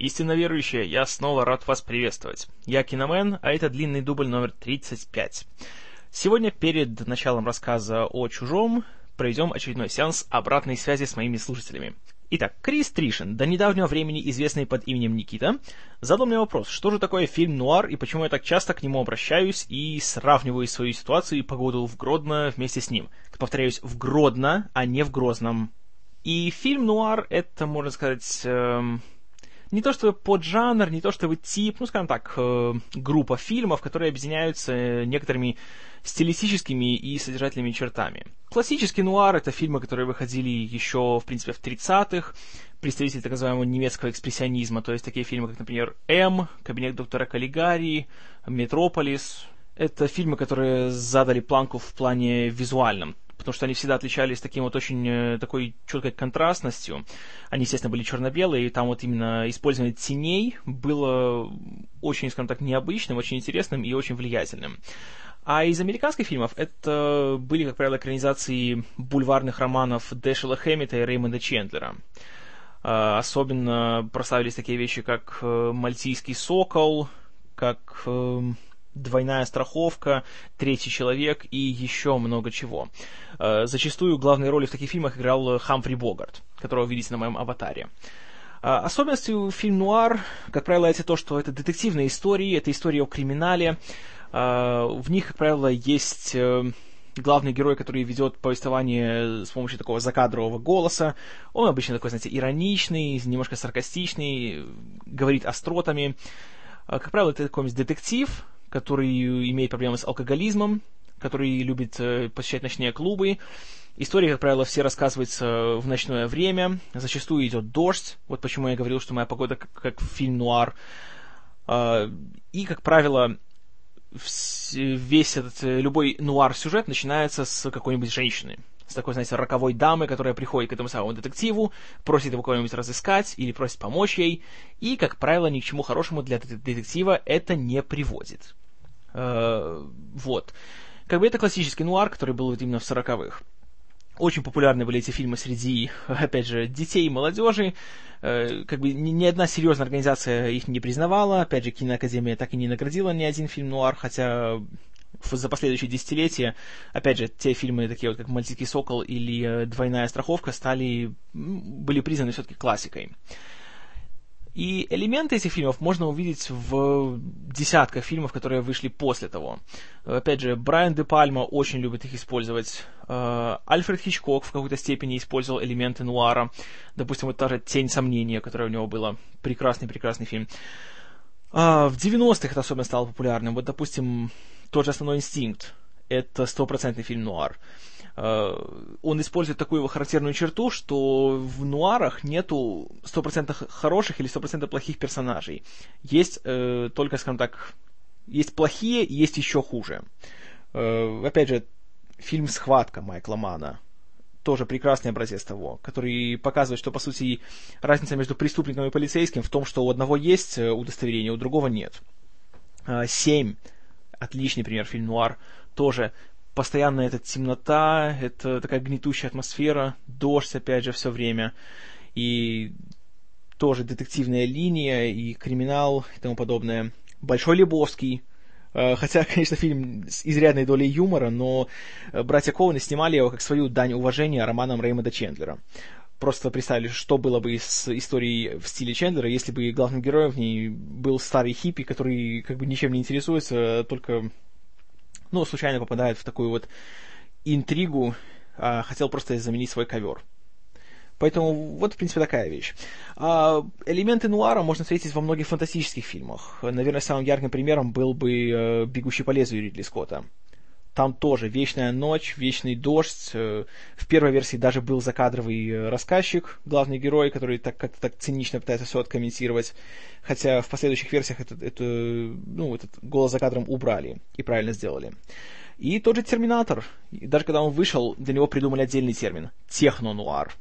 Истинно верующие, я снова рад вас приветствовать. Я Киномен, а это длинный дубль номер 35. Сегодня перед началом рассказа о «Чужом» проведем очередной сеанс обратной связи с моими слушателями. Итак, Крис Тришин, до недавнего времени известный под именем Никита, задал мне вопрос, что же такое фильм «Нуар» и почему я так часто к нему обращаюсь и сравниваю свою ситуацию и погоду в Гродно вместе с ним. Повторяюсь, в Гродно, а не в Грозном. И фильм «Нуар» — это, можно сказать, эм, не то чтобы поджанр, не то чтобы тип, ну, скажем так, э, группа фильмов, которые объединяются некоторыми стилистическими и содержательными чертами. Классический нуар — это фильмы, которые выходили еще, в принципе, в 30-х, представители так называемого немецкого экспрессионизма, то есть такие фильмы, как, например, «М», «Кабинет доктора Каллигари», «Метрополис». Это фильмы, которые задали планку в плане визуальном, потому что они всегда отличались таким вот очень э, такой четкой контрастностью. Они, естественно, были черно-белые, и там вот именно использование теней было очень, скажем так, необычным, очень интересным и очень влиятельным. А из американских фильмов это были, как правило, экранизации бульварных романов Дэшела Хэммита и Реймонда Чендлера. А, особенно прославились такие вещи, как э, «Мальтийский сокол», как э, «Двойная страховка», «Третий человек» и еще много чего. А, зачастую главные роли в таких фильмах играл Хамфри Богарт, которого видите на моем аватаре. А, особенностью фильм «Нуар», как правило, это то, что это детективные истории, это история о криминале, а, в них, как правило, есть э, главный герой, который ведет повествование с помощью такого закадрового голоса. Он обычно такой, знаете, ироничный, немножко саркастичный, говорит остротами. Как правило, это такой детектив, который имеет проблемы с алкоголизмом, который любит э, посещать ночные клубы. Истории, как правило, все рассказываются в ночное время. Зачастую идет дождь. Вот почему я говорил, что моя погода как, как фильм «Нуар». А, и, как правило, весь этот, э, любой нуар-сюжет начинается с какой-нибудь женщины. С такой, знаете, роковой дамы, которая приходит к этому самому детективу, просит его кого-нибудь разыскать или просит помочь ей, и, как правило, ни к чему хорошему для детектива это не приводит. Э, вот. Как бы это классический нуар, который был вот именно в сороковых. Очень популярны были эти фильмы среди, опять же, детей и молодежи. Э, как бы ни, ни одна серьезная организация их не признавала. Опять же, Киноакадемия так и не наградила ни один фильм нуар, хотя за последующие десятилетия, опять же, те фильмы, такие вот как «Мальтийский сокол» или э, «Двойная страховка» стали, были признаны все-таки классикой. И элементы этих фильмов можно увидеть в десятках фильмов, которые вышли после того. Опять же, Брайан де Пальма очень любит их использовать. Э, Альфред Хичкок в какой-то степени использовал элементы нуара. Допустим, вот та же «Тень сомнения», которая у него была. Прекрасный-прекрасный фильм. А в 90-х это особенно стало популярным. Вот, допустим, тот же «Основной инстинкт». Это стопроцентный фильм нуар. Э, он использует такую его характерную черту, что в нуарах нету 100% хороших или 100% плохих персонажей. Есть э, только, скажем так, есть плохие есть еще хуже. Э, опять же, фильм «Схватка» Майкла Мана тоже прекрасный образец того, который показывает, что, по сути, разница между преступником и полицейским в том, что у одного есть э, удостоверение, у другого нет. Э, «Семь» — отличный пример, фильм «Нуар», тоже постоянная эта темнота, это такая гнетущая атмосфера, дождь, опять же, все время, и тоже детективная линия, и криминал, и тому подобное. Большой Лебовский, Хотя, конечно, фильм с изрядной долей юмора, но э, братья Коуны снимали его как свою дань уважения романом Реймонда Чендлера. Просто представили, что было бы с историей в стиле Чендлера, если бы главным героем в ней был старый хиппи, который как бы ничем не интересуется, только ну, случайно попадает в такую вот интригу, а, хотел просто заменить свой ковер. Поэтому вот, в принципе, такая вещь. А, элементы нуара можно встретить во многих фантастических фильмах. Наверное, самым ярким примером был бы э, «Бегущий по лезвию» Ридли Скотта. Там тоже вечная ночь, вечный дождь. Э, в первой версии даже был закадровый э, рассказчик, главный герой, который так, как-то так цинично пытается все откомментировать. Хотя в последующих версиях этот, это, ну, этот голос за кадром убрали и правильно сделали. И тот же Терминатор. даже когда он вышел, для него придумали отдельный термин. Техно-нуар.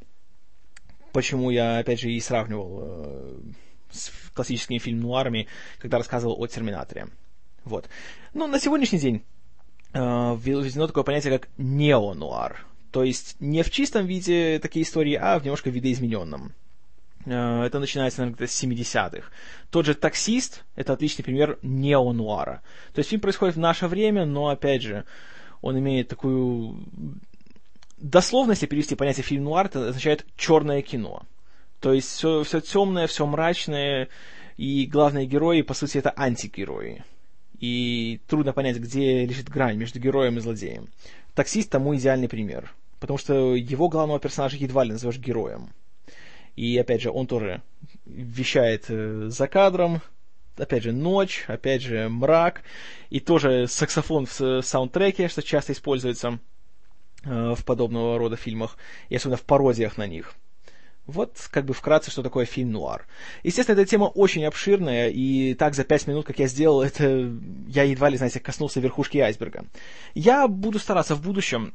Почему я, опять же, и сравнивал э, с классическими фильм-нуарами, когда рассказывал о Терминаторе. Вот. Ну, на сегодняшний день э, введено такое понятие, как неонуар. То есть не в чистом виде такие истории, а в немножко видоизмененном. Э, это начинается, наверное, с 70-х. Тот же «Таксист» — это отличный пример неонуара. То есть фильм происходит в наше время, но, опять же, он имеет такую... Дословно, если перевести понятие фильм нуар, это означает черное кино. То есть все, все темное, все мрачное, и главные герои, по сути, это антигерои. И трудно понять, где лежит грань между героем и злодеем. «Таксист» тому идеальный пример. Потому что его главного персонажа едва ли назовешь героем. И, опять же, он тоже вещает э, за кадром, опять же, ночь, опять же, мрак, и тоже саксофон в саундтреке, что часто используется в подобного рода фильмах, и особенно в пародиях на них. Вот, как бы вкратце, что такое фильм нуар. Естественно, эта тема очень обширная, и так за пять минут, как я сделал, это я едва ли, знаете, коснулся верхушки айсберга. Я буду стараться в будущем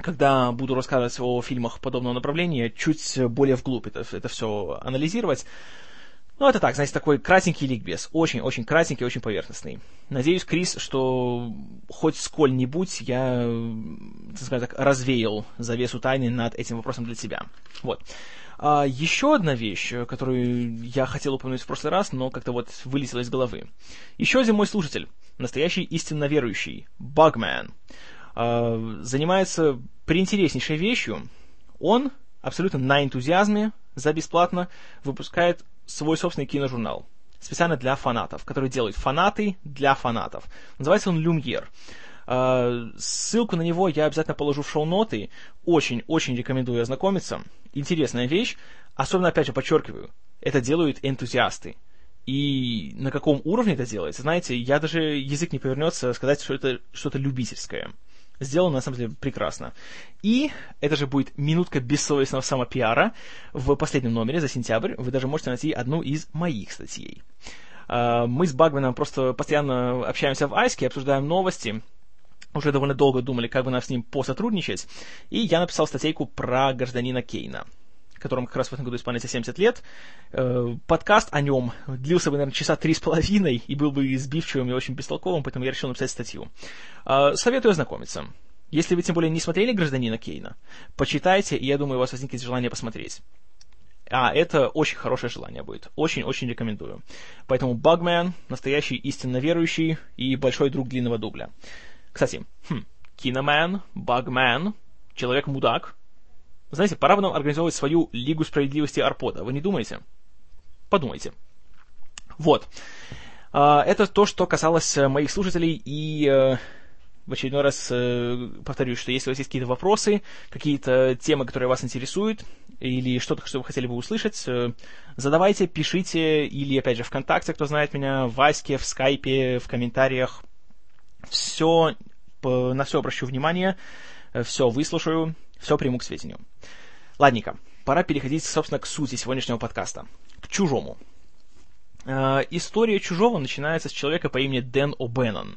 когда буду рассказывать о фильмах подобного направления, чуть более вглубь это, это все анализировать. Ну, это так, знаете, такой кратенький ликбез. Очень-очень кратенький, очень поверхностный. Надеюсь, Крис, что хоть сколь-нибудь я, скажем так, развеял завесу тайны над этим вопросом для тебя. Вот. А еще одна вещь, которую я хотел упомянуть в прошлый раз, но как-то вот вылетела из головы. Еще один мой слушатель, настоящий истинно верующий, Bugman. А, занимается приинтереснейшей вещью. Он абсолютно на энтузиазме, за бесплатно, выпускает свой собственный киножурнал. Специально для фанатов, который делают фанаты для фанатов. Называется он «Люмьер». Uh, ссылку на него я обязательно положу в шоу-ноты. Очень-очень рекомендую ознакомиться. Интересная вещь. Особенно, опять же, подчеркиваю, это делают энтузиасты. И на каком уровне это делается, знаете, я даже язык не повернется сказать, что это что-то любительское сделано, на самом деле, прекрасно. И это же будет минутка бессовестного самопиара в последнем номере за сентябрь. Вы даже можете найти одну из моих статей. А, мы с Багменом просто постоянно общаемся в Айске, обсуждаем новости, уже довольно долго думали, как бы нам с ним посотрудничать, и я написал статейку про гражданина Кейна которому как раз в этом году исполняется 70 лет. Э, подкаст о нем длился бы, наверное, часа три с половиной и был бы избивчивым и очень бестолковым, поэтому я решил написать статью. Э, советую ознакомиться. Если вы тем более не смотрели «Гражданина Кейна», почитайте, и я думаю, у вас возникнет желание посмотреть. А это очень хорошее желание будет. Очень-очень рекомендую. Поэтому Багмен, настоящий истинно верующий и большой друг длинного дубля. Кстати, хм, Киномен, Багмен, Человек-мудак, знаете, пора бы нам организовывать свою Лигу справедливости Арпода. Вы не думаете? Подумайте. Вот. А, это то, что касалось э, моих слушателей, и э, в очередной раз э, повторюсь, что если у вас есть какие-то вопросы, какие-то темы, которые вас интересуют, или что-то, что вы хотели бы услышать, задавайте, пишите, или, опять же, ВКонтакте, кто знает меня, в Ваське, в Скайпе, в комментариях. Все, на все обращу внимание, все выслушаю, все приму к сведению. Ладненько, пора переходить, собственно, к сути сегодняшнего подкаста. К чужому. Э, история чужого начинается с человека по имени Дэн О'Беннон.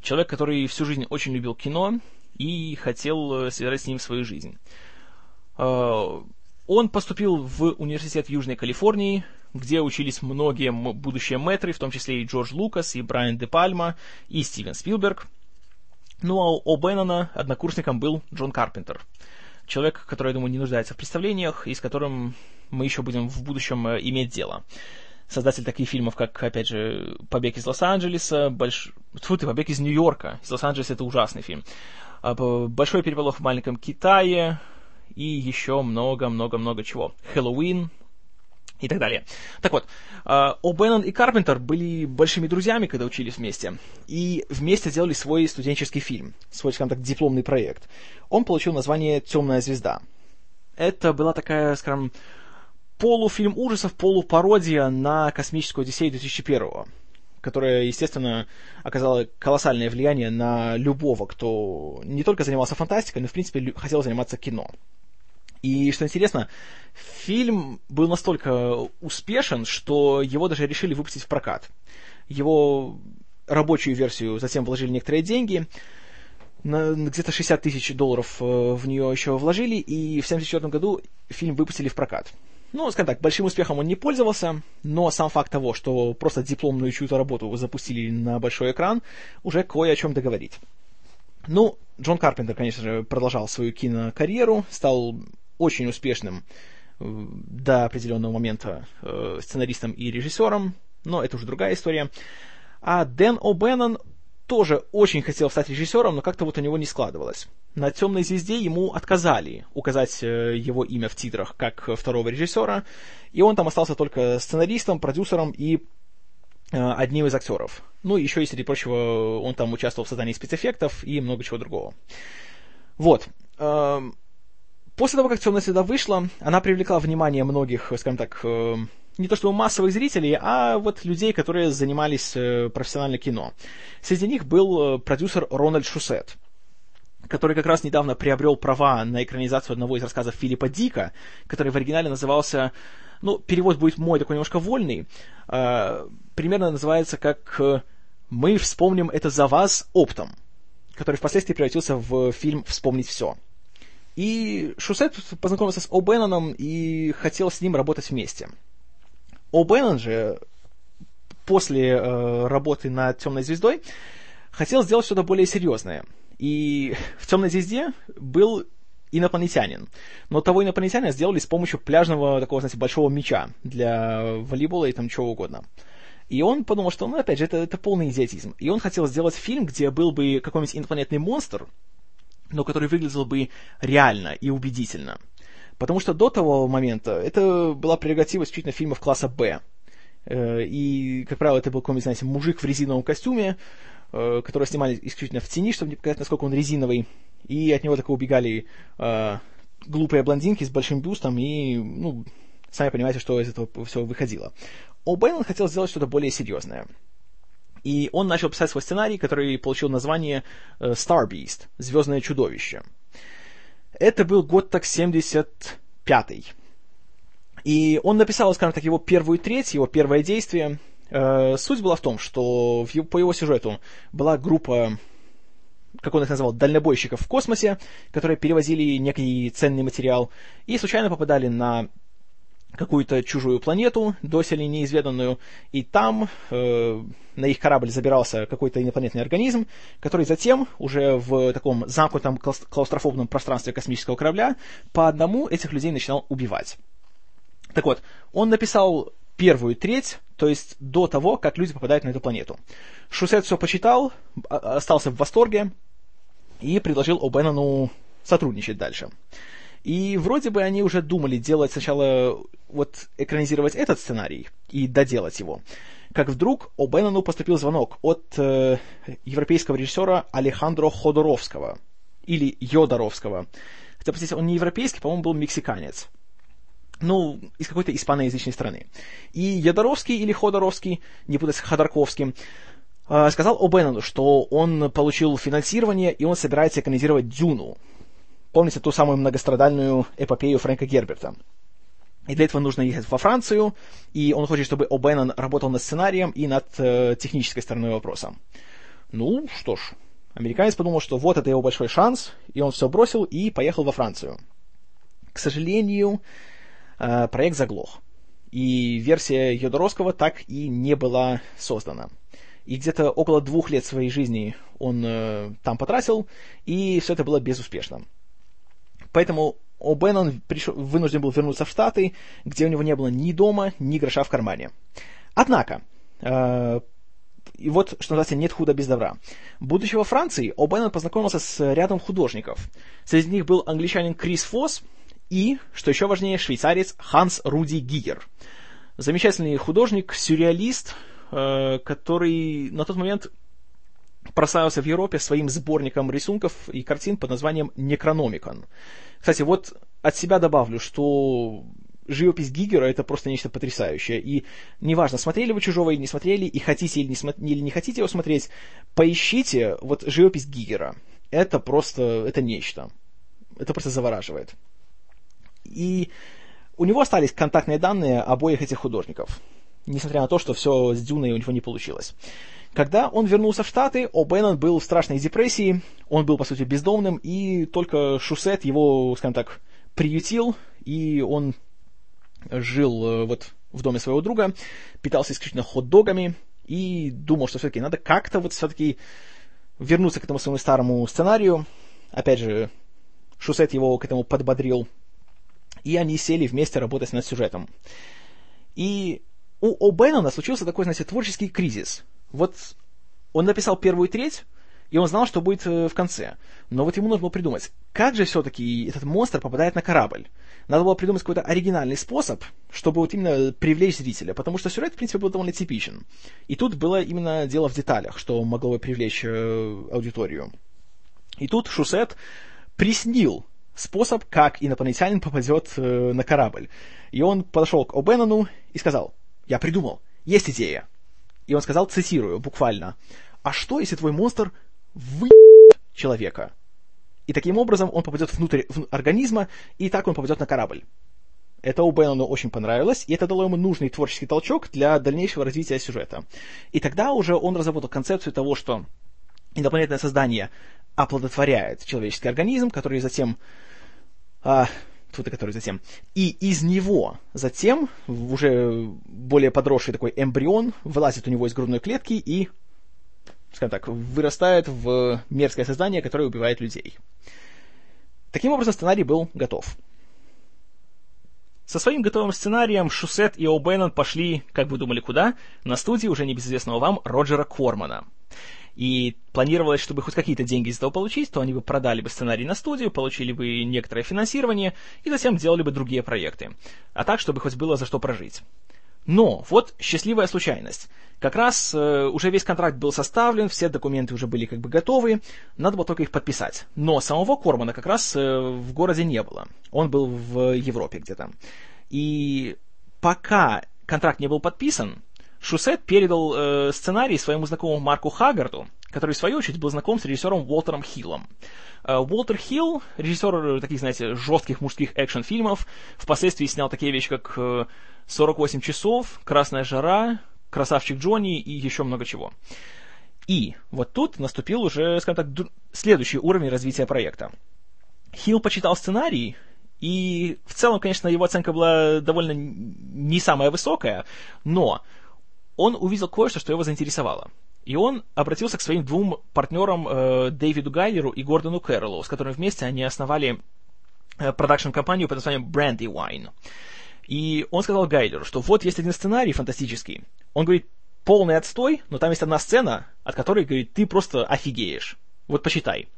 Человек, который всю жизнь очень любил кино и хотел э, связать с ним свою жизнь. Э, он поступил в университет Южной Калифорнии, где учились многие будущие мэтры, в том числе и Джордж Лукас, и Брайан Де Пальма, и Стивен Спилберг. Ну а у Беннона однокурсником был Джон Карпентер. Человек, который, я думаю, не нуждается в представлениях, и с которым мы еще будем в будущем э, иметь дело. Создатель таких фильмов, как, опять же, «Побег из Лос-Анджелеса», больш... Тьфу ты, «Побег из Нью-Йорка». Из Лос-Анджелеса это ужасный фильм. А, «Большой переполох в маленьком Китае», и еще много-много-много чего. «Хэллоуин», и так далее. Так вот, а, О'Беннон и Карпентер были большими друзьями, когда учились вместе, и вместе сделали свой студенческий фильм, свой, скажем так, дипломный проект. Он получил название «Темная звезда». Это была такая, скажем, полуфильм ужасов, полупародия на «Космическую Одиссею» 2001 которая, естественно, оказала колоссальное влияние на любого, кто не только занимался фантастикой, но, в принципе, хотел заниматься кино. И, что интересно, фильм был настолько успешен, что его даже решили выпустить в прокат. Его рабочую версию затем вложили некоторые деньги, где-то 60 тысяч долларов э, в нее еще вложили, и в 1974 году фильм выпустили в прокат. Ну, скажем так, большим успехом он не пользовался, но сам факт того, что просто дипломную чью-то работу запустили на большой экран, уже кое о чем договорить. Ну, Джон Карпентер, конечно же, продолжал свою кинокарьеру, стал очень успешным до определенного момента э, сценаристом и режиссером, но это уже другая история. А Дэн О'Беннон тоже очень хотел стать режиссером, но как-то вот у него не складывалось. На «Темной звезде» ему отказали указать э, его имя в титрах как второго режиссера, и он там остался только сценаристом, продюсером и э, одним из актеров. Ну, еще, и, среди прочего, он там участвовал в создании спецэффектов и много чего другого. Вот. После того, как «Темная звезда» вышла, она привлекла внимание многих, скажем так, э, не то чтобы массовых зрителей, а вот людей, которые занимались э, профессионально кино. Среди них был э, продюсер Рональд Шусет, который как раз недавно приобрел права на экранизацию одного из рассказов Филиппа Дика, который в оригинале назывался, ну, перевод будет мой такой немножко вольный, э, примерно называется как «Мы вспомним это за вас оптом», который впоследствии превратился в фильм «Вспомнить все». И Шусет познакомился с О'Бенноном и хотел с ним работать вместе – О'Беннон же после э, работы над «Темной звездой» хотел сделать что-то более серьезное. И в «Темной звезде» был инопланетянин. Но того инопланетянина сделали с помощью пляжного такого, знаете, большого мяча для волейбола и там чего угодно. И он подумал, что, ну, опять же, это, это полный идиотизм. И он хотел сделать фильм, где был бы какой-нибудь инопланетный монстр, но который выглядел бы реально и убедительно. Потому что до того момента это была прерогатива исключительно фильмов класса «Б». Э, и, как правило, это был какой-нибудь, знаете, мужик в резиновом костюме, э, который снимали исключительно в тени, чтобы не показать, насколько он резиновый. И от него так убегали э, глупые блондинки с большим бюстом, и, ну, сами понимаете, что из этого все выходило. О'Бейнон хотел сделать что-то более серьезное. И он начал писать свой сценарий, который получил название Star Beast, Звездное чудовище. Это был год так 75-й. И он написал, скажем так, его первую треть, его первое действие. Э, суть была в том, что по его сюжету была группа, как он их называл, дальнобойщиков в космосе, которые перевозили некий ценный материал и случайно попадали на какую-то чужую планету, доселе неизведанную, и там э, на их корабль забирался какой-то инопланетный организм, который затем уже в таком замкнутом клаустрофобном пространстве космического корабля по одному этих людей начинал убивать. Так вот, он написал первую треть, то есть до того, как люди попадают на эту планету. Шусет все почитал, остался в восторге и предложил О'Беннону сотрудничать дальше. И вроде бы они уже думали делать сначала, вот, экранизировать этот сценарий и доделать его. Как вдруг О'Беннону поступил звонок от э, европейского режиссера Алехандро Ходоровского. Или Йодоровского. Хотя, простите, он не европейский, по-моему, был мексиканец. Ну, из какой-то испаноязычной страны. И Ядоровский или Ходоровский, не путать с Ходорковским, э, сказал О'Беннону, что он получил финансирование, и он собирается экранизировать «Дюну», Помните ту самую многострадальную эпопею Фрэнка Герберта? И для этого нужно ехать во Францию, и он хочет, чтобы О'Беннон работал над сценарием и над э, технической стороной вопроса. Ну, что ж, американец подумал, что вот это его большой шанс, и он все бросил и поехал во Францию. К сожалению, э, проект заглох, и версия Йодоровского так и не была создана. И где-то около двух лет своей жизни он э, там потратил, и все это было безуспешно. Поэтому О'Беннон вынужден был вернуться в Штаты, где у него не было ни дома, ни гроша в кармане. Однако, э, и вот, что называется, нет худа без добра. Будучи во Франции, О'Беннон познакомился с рядом художников. Среди них был англичанин Крис Фосс и, что еще важнее, швейцарец Ханс Руди Гигер. Замечательный художник, сюрреалист, э, который на тот момент прославился в Европе своим сборником рисунков и картин под названием «Некрономикон». Кстати, вот от себя добавлю, что живопись Гигера это просто нечто потрясающее. И неважно, смотрели вы «Чужого» или не смотрели, и хотите или не, смо- или не хотите его смотреть, поищите вот живопись Гигера. Это просто, это нечто. Это просто завораживает. И у него остались контактные данные обоих этих художников. Несмотря на то, что все с Дюной у него не получилось. Когда он вернулся в Штаты, О'Беннон был в страшной депрессии, он был, по сути, бездомным, и только Шусет его, скажем так, приютил, и он жил э, вот в доме своего друга, питался исключительно хот-догами, и думал, что все-таки надо как-то вот все-таки вернуться к этому своему старому сценарию. Опять же, Шусет его к этому подбодрил. и они сели вместе работать над сюжетом. И у О'Беннона случился такой, знаете, творческий кризис. Вот он написал первую треть, и он знал, что будет э, в конце. Но вот ему нужно было придумать, как же все-таки этот монстр попадает на корабль. Надо было придумать какой-то оригинальный способ, чтобы вот именно привлечь зрителя, потому что сюжет, в принципе, был довольно типичен. И тут было именно дело в деталях, что могло бы привлечь э, аудиторию. И тут Шусет приснил способ, как инопланетянин попадет э, на корабль. И он подошел к О'Беннону и сказал, я придумал, есть идея. И он сказал, цитирую, буквально, а что, если твой монстр вы человека? И таким образом он попадет внутрь организма, и так он попадет на корабль. Это у Беннону очень понравилось, и это дало ему нужный творческий толчок для дальнейшего развития сюжета. И тогда уже он разработал концепцию того, что инопланетное создание оплодотворяет человеческий организм, который затем... А, который затем... И из него затем уже более подросший такой эмбрион вылазит у него из грудной клетки и скажем так, вырастает в мерзкое создание, которое убивает людей. Таким образом, сценарий был готов. Со своим готовым сценарием Шусет и О'Беннон пошли, как вы думали, куда? На студии уже небезызвестного вам Роджера Кормана. И планировалось, чтобы хоть какие-то деньги из этого получить, то они бы продали бы сценарий на студию, получили бы некоторое финансирование и затем делали бы другие проекты. А так, чтобы хоть было за что прожить. Но вот счастливая случайность. Как раз э, уже весь контракт был составлен, все документы уже были как бы готовы, надо было только их подписать. Но самого Кормана как раз э, в городе не было. Он был в Европе где-то. И пока контракт не был подписан, Шусет передал э, сценарий своему знакомому Марку Хаггарту, который, в свою очередь, был знаком с режиссером Уолтером Хиллом. Э, Уолтер Хилл, режиссер таких, знаете, жестких мужских экшн-фильмов, впоследствии снял такие вещи, как э, 48 часов, Красная жара, Красавчик Джонни и еще много чего. И вот тут наступил уже, скажем так, следующий уровень развития проекта. Хилл почитал сценарий, и в целом, конечно, его оценка была довольно не самая высокая, но он увидел кое-что, что его заинтересовало. И он обратился к своим двум партнерам э, Дэвиду Гайлеру и Гордону Кэрроллу, с которыми вместе они основали э, продакшн-компанию под названием Brandywine. И он сказал Гайлеру, что вот есть один сценарий фантастический. Он говорит, полный отстой, но там есть одна сцена, от которой, говорит, ты просто офигеешь. Вот почитай.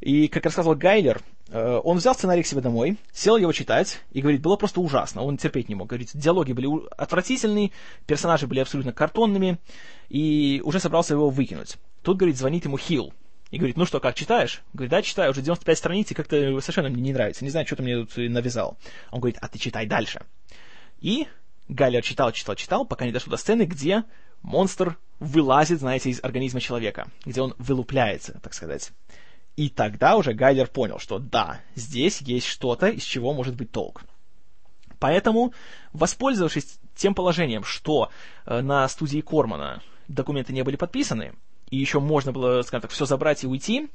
И, как рассказывал Гайлер, э, он взял сценарий к себе домой, сел его читать, и говорит, было просто ужасно, он терпеть не мог. Говорит, диалоги были отвратительные, персонажи были абсолютно картонными, и уже собрался его выкинуть. Тут, говорит, звонит ему Хилл, и говорит, ну что, как, читаешь? Говорит, да, читаю, уже 95 страниц, и как-то совершенно мне не нравится, не знаю, что ты мне тут навязал. Он говорит, а ты читай дальше. И Гайлер читал, читал, читал, пока не дошел до сцены, где монстр вылазит, знаете, из организма человека, где он вылупляется, так сказать. И тогда уже Гайлер понял, что да, здесь есть что-то, из чего может быть толк. Поэтому, воспользовавшись тем положением, что э, на студии Кормана документы не были подписаны, и еще можно было, скажем так, все забрать и уйти,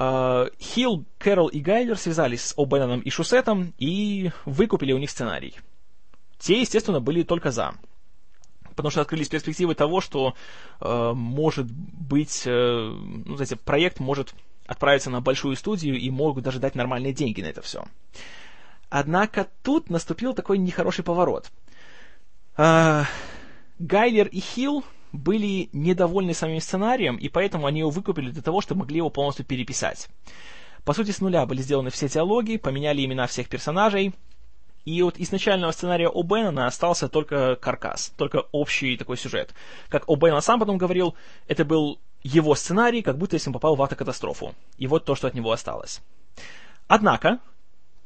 а, Хилл, Кэрол и Гайлер связались с О'Бенноном и Шусетом и выкупили у них сценарий. Те, естественно, были только за. Потому что открылись перспективы того, что э, может быть, э, ну, знаете, проект может отправиться на большую студию и могут даже дать нормальные деньги на это все. Однако тут наступил такой нехороший поворот. Э, Гайлер и Хилл были недовольны самим сценарием, и поэтому они его выкупили для того, чтобы могли его полностью переписать. По сути, с нуля были сделаны все диалоги, поменяли имена всех персонажей, и от изначального сценария О'Беннона остался только каркас, только общий такой сюжет. Как О'Беннон сам потом говорил, это был его сценарий, как будто если он попал в автокатастрофу. И вот то, что от него осталось. Однако,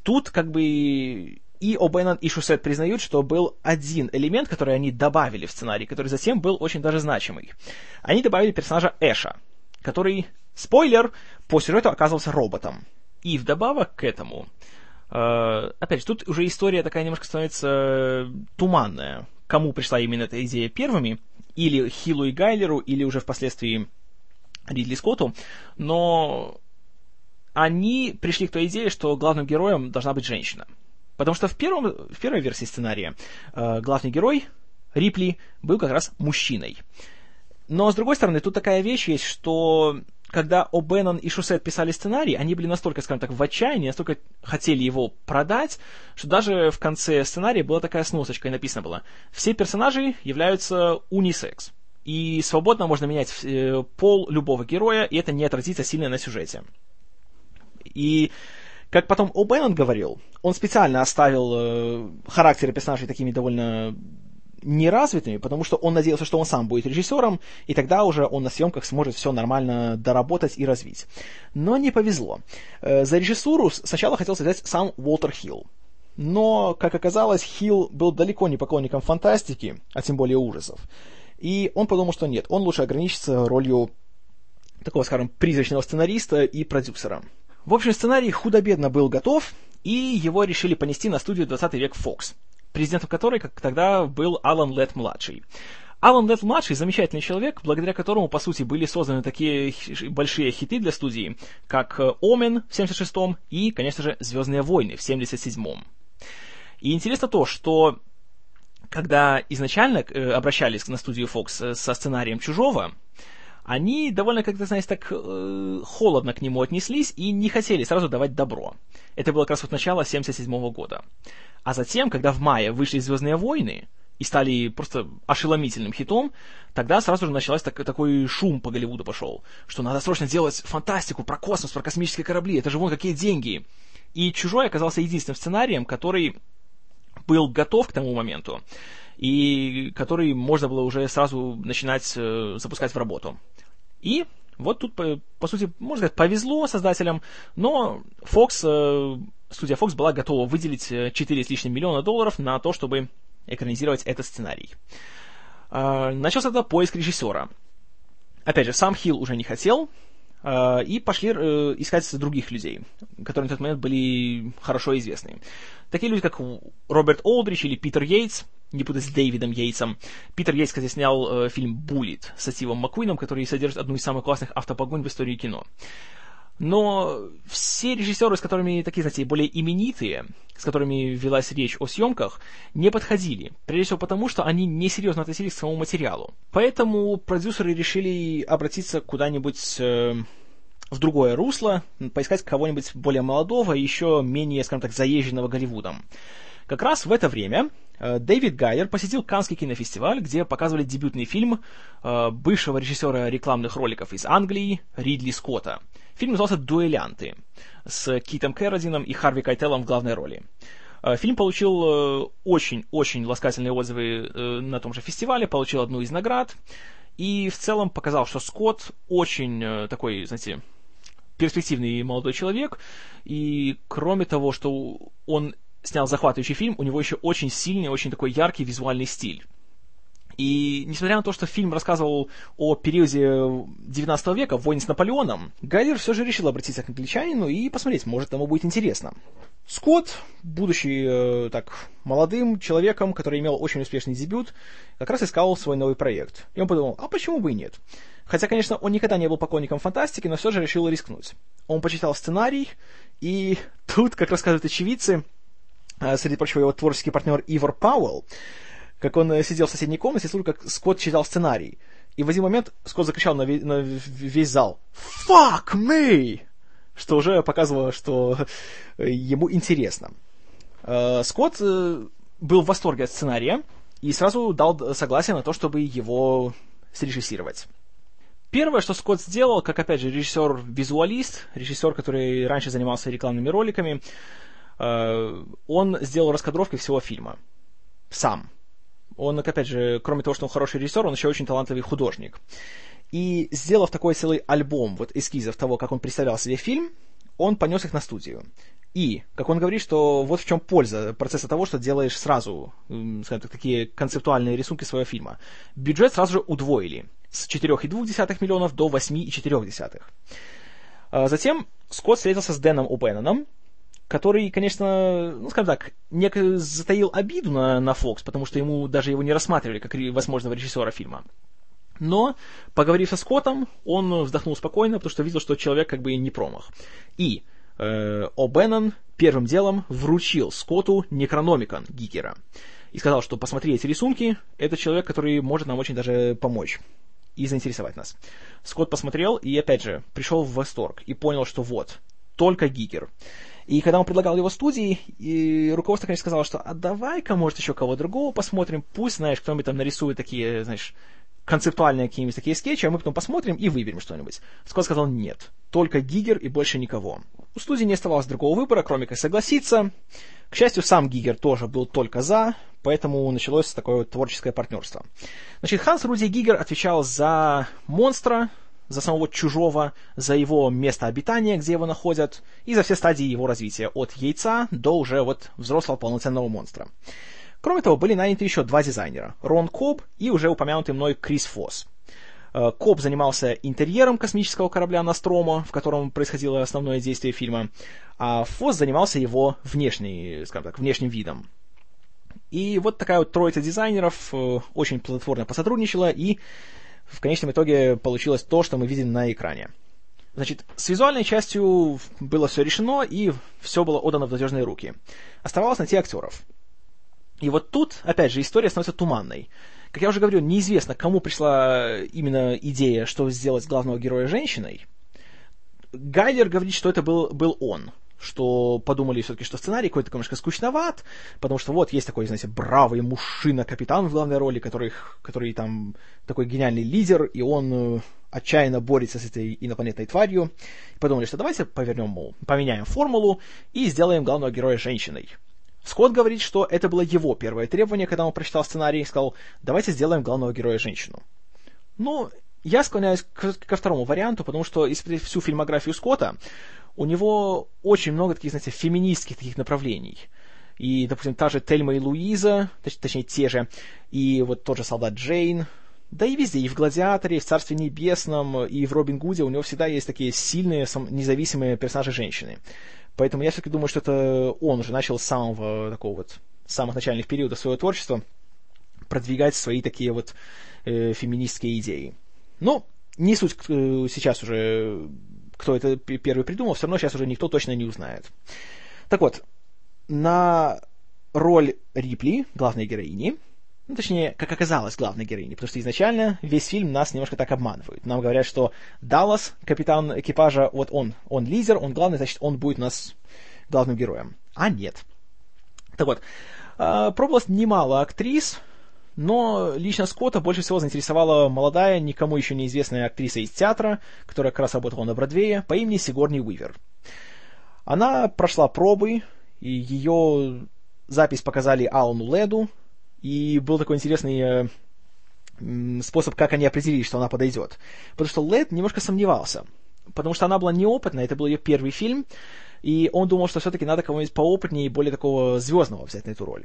тут как бы и О'Беннон и Шусет признают, что был один элемент, который они добавили в сценарий, который затем был очень даже значимый. Они добавили персонажа Эша, который, спойлер, по сюжету оказывался роботом. И вдобавок к этому, э, опять же, тут уже история такая немножко становится туманная. Кому пришла именно эта идея первыми, или Хилу и Гайлеру, или уже впоследствии Ридли Скотту, но они пришли к той идее, что главным героем должна быть женщина. Потому что в, первом, в первой версии сценария э, главный герой, Рипли, был как раз мужчиной. Но, с другой стороны, тут такая вещь есть, что когда О'Беннон и Шусет писали сценарий, они были настолько, скажем так, в отчаянии, настолько хотели его продать, что даже в конце сценария была такая сносочка, и написано было, все персонажи являются унисекс. И свободно можно менять э, пол любого героя, и это не отразится сильно на сюжете. И как потом О'Беннон говорил, он специально оставил э, характеры персонажей такими довольно неразвитыми, потому что он надеялся, что он сам будет режиссером, и тогда уже он на съемках сможет все нормально доработать и развить. Но не повезло. Э, за режиссуру сначала хотел взять сам Уолтер Хилл. Но, как оказалось, Хилл был далеко не поклонником фантастики, а тем более ужасов. И он подумал, что нет, он лучше ограничится ролью такого, скажем, призрачного сценариста и продюсера. В общем, сценарий худо-бедно был готов, и его решили понести на студию 20 век Fox, президентом которой как тогда был Алан Летт-младший. Алан Летт-младший замечательный человек, благодаря которому, по сути, были созданы такие большие хиты для студии, как «Омен» в 76-м и, конечно же, «Звездные войны» в 77-м. И интересно то, что когда изначально э, обращались на студию Fox э, со сценарием «Чужого», они довольно, как-то, знаете, так э, холодно к нему отнеслись и не хотели сразу давать добро. Это было как раз вот начало 77 года. А затем, когда в мае вышли «Звездные войны», и стали просто ошеломительным хитом, тогда сразу же начался так, такой шум по Голливуду пошел, что надо срочно делать фантастику про космос, про космические корабли, это же вон какие деньги. И «Чужой» оказался единственным сценарием, который был готов к тому моменту, и который можно было уже сразу начинать э, запускать в работу. И вот тут, по, по сути, можно сказать, повезло создателям, но Fox, э, студия Fox была готова выделить 4 э, с лишним миллиона долларов на то, чтобы экранизировать этот сценарий. Э, начался тогда поиск режиссера. Опять же, сам Хилл уже не хотел, и пошли э, искать других людей, которые на тот момент были хорошо известны. Такие люди, как Роберт Олдрич или Питер Йейтс, не путать с Дэвидом Йейтсом. Питер Йейтс, кстати, снял э, фильм «Буллит» со Стивом Маккуином, который содержит одну из самых классных автопогонь в истории кино. Но все режиссеры, с которыми такие, знаете, более именитые, с которыми велась речь о съемках, не подходили. Прежде всего потому, что они несерьезно относились к самому материалу. Поэтому продюсеры решили обратиться куда-нибудь э, в другое русло, поискать кого-нибудь более молодого, еще менее, скажем так, заезженного Голливудом. Как раз в это время э, Дэвид Гайер посетил Канский кинофестиваль, где показывали дебютный фильм э, бывшего режиссера рекламных роликов из Англии Ридли Скотта. Фильм назывался «Дуэлянты» с Китом Кэрродином и Харви Кайтелом в главной роли. Э, фильм получил очень-очень ласкательные отзывы на том же фестивале, получил одну из наград, и в целом показал, что Скотт очень такой, знаете, перспективный молодой человек, и кроме того, что он снял захватывающий фильм, у него еще очень сильный, очень такой яркий визуальный стиль. И несмотря на то, что фильм рассказывал о периоде 19 века, войне с Наполеоном, Гайдер все же решил обратиться к англичанину и посмотреть, может, ему будет интересно. Скотт, будучи э, так молодым человеком, который имел очень успешный дебют, как раз искал свой новый проект. И он подумал, а почему бы и нет? Хотя, конечно, он никогда не был поклонником фантастики, но все же решил рискнуть. Он почитал сценарий, и тут, как рассказывают очевидцы, э, среди прочего его творческий партнер Ивар Пауэлл, как он э, сидел в соседней комнате и слушал, как Скотт читал сценарий. И в один момент Скотт закричал на, весь, на весь зал «Fuck me!» Что уже показывало, что ему интересно. Э, Скотт был в восторге от сценария и сразу дал согласие на то, чтобы его срежиссировать. Первое, что Скотт сделал, как, опять же, режиссер-визуалист, режиссер, который раньше занимался рекламными роликами, э, он сделал раскадровки всего фильма. Сам. Он, опять же, кроме того, что он хороший режиссер, он еще очень талантливый художник. И сделав такой целый альбом вот эскизов того, как он представлял себе фильм, он понес их на студию. И, как он говорит, что вот в чем польза процесса того, что делаешь сразу, скажем так, такие концептуальные рисунки своего фильма. Бюджет сразу же удвоили с 4,2 миллионов до 8,4. А затем Скотт встретился с Дэном О'Бенноном, который, конечно, ну, скажем так, не затаил обиду на, на Fox, потому что ему даже его не рассматривали как возможного режиссера фильма. Но, поговорив со Скоттом, он вздохнул спокойно, потому что видел, что человек как бы не промах. И э, О'Беннон первым делом вручил Скотту Некрономикон Гикера. И сказал, что посмотри эти рисунки, это человек, который может нам очень даже помочь. и заинтересовать нас. Скотт посмотрел и, опять же, пришел в восторг и понял, что вот, только Гигер. И когда он предлагал его студии, и руководство, конечно, сказало, что а давай-ка, может, еще кого другого посмотрим, пусть, знаешь, кто-нибудь там нарисует такие, знаешь, концептуальные какие-нибудь такие скетчи, а мы потом посмотрим и выберем что-нибудь. Скотт сказал нет, только Гигер и больше никого. У студии не оставалось другого выбора, кроме как согласиться. К счастью, сам Гигер тоже был только за, поэтому началось такое вот творческое партнерство. Значит, Ханс Руди Гигер отвечал за монстра, за самого чужого, за его место обитания, где его находят, и за все стадии его развития, от яйца до уже вот взрослого полноценного монстра. Кроме того, были наняты еще два дизайнера, Рон Коб и уже упомянутый мной Крис Фосс. Э, Коб занимался интерьером космического корабля Настромо, в котором происходило основное действие фильма, а Фосс занимался его внешней, скажем так, внешним видом. И вот такая вот троица дизайнеров э, очень плодотворно посотрудничала, и в конечном итоге получилось то, что мы видим на экране. Значит, с визуальной частью было все решено, и все было отдано в надежные руки. Оставалось найти актеров. И вот тут, опять же, история становится туманной. Как я уже говорил, неизвестно, кому пришла именно идея, что сделать главного героя женщиной. Гайлер говорит, что это был, был он, что подумали все-таки, что сценарий какой-то немножко скучноват, потому что вот есть такой, знаете, бравый мужчина-капитан в главной роли, который, который там такой гениальный лидер, и он э, отчаянно борется с этой инопланетной тварью. И подумали, что давайте повернем, мол, поменяем формулу и сделаем главного героя женщиной. Скотт говорит, что это было его первое требование, когда он прочитал сценарий и сказал, давайте сделаем главного героя женщину. Ну, я склоняюсь ко, второму варианту, потому что, если всю фильмографию Скотта, у него очень много таких, знаете, феминистских таких направлений. И, допустим, та же Тельма и Луиза, точ, точнее, те же, и вот тот же Солдат Джейн, да и везде, и в «Гладиаторе», и в «Царстве небесном», и в «Робин Гуде» у него всегда есть такие сильные, независимые персонажи-женщины. Поэтому я все-таки думаю, что это он уже начал с самого такого вот, с самых начальных периодов своего творчества продвигать свои такие вот э, феминистские идеи. Но не суть э, сейчас уже, кто это первый придумал, все равно сейчас уже никто точно не узнает. Так вот, на роль Рипли, главной героини, ну, точнее, как оказалось, главной героиней, потому что изначально весь фильм нас немножко так обманывают. Нам говорят, что Даллас, капитан экипажа, вот он, он лидер, он главный, значит, он будет у нас главным героем. А нет. Так вот, а, пробовалось немало актрис, но лично Скотта больше всего заинтересовала молодая, никому еще неизвестная актриса из театра, которая как раз работала на Бродвее, по имени Сигорни Уивер. Она прошла пробы, и ее запись показали Алану Леду, и был такой интересный э, способ, как они определили, что она подойдет. Потому что Лед немножко сомневался. Потому что она была неопытная, это был ее первый фильм, и он думал, что все-таки надо кого-нибудь поопытнее и более такого звездного взять на эту роль.